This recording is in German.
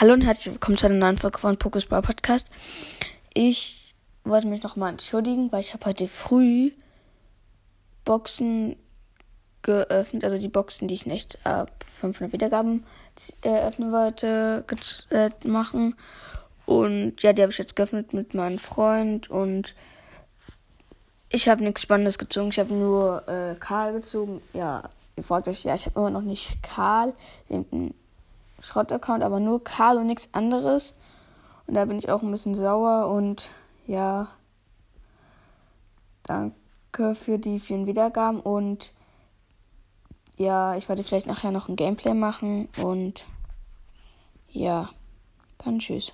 Hallo und herzlich willkommen zu einer neuen Folge von Pokésball Podcast. Ich wollte mich nochmal entschuldigen, weil ich habe heute früh Boxen geöffnet, also die Boxen, die ich nicht ab 500 Wiedergaben eröffnen wollte, äh, machen. Und ja, die habe ich jetzt geöffnet mit meinem Freund und ich habe nichts Spannendes gezogen. Ich habe nur äh, Karl gezogen. Ja, ihr fragt euch, ja, ich habe immer noch nicht Karl, den Schrott-Account, aber nur Karl und nichts anderes. Und da bin ich auch ein bisschen sauer und ja, danke für die vielen Wiedergaben und ja, ich werde vielleicht nachher noch ein Gameplay machen und ja, dann tschüss.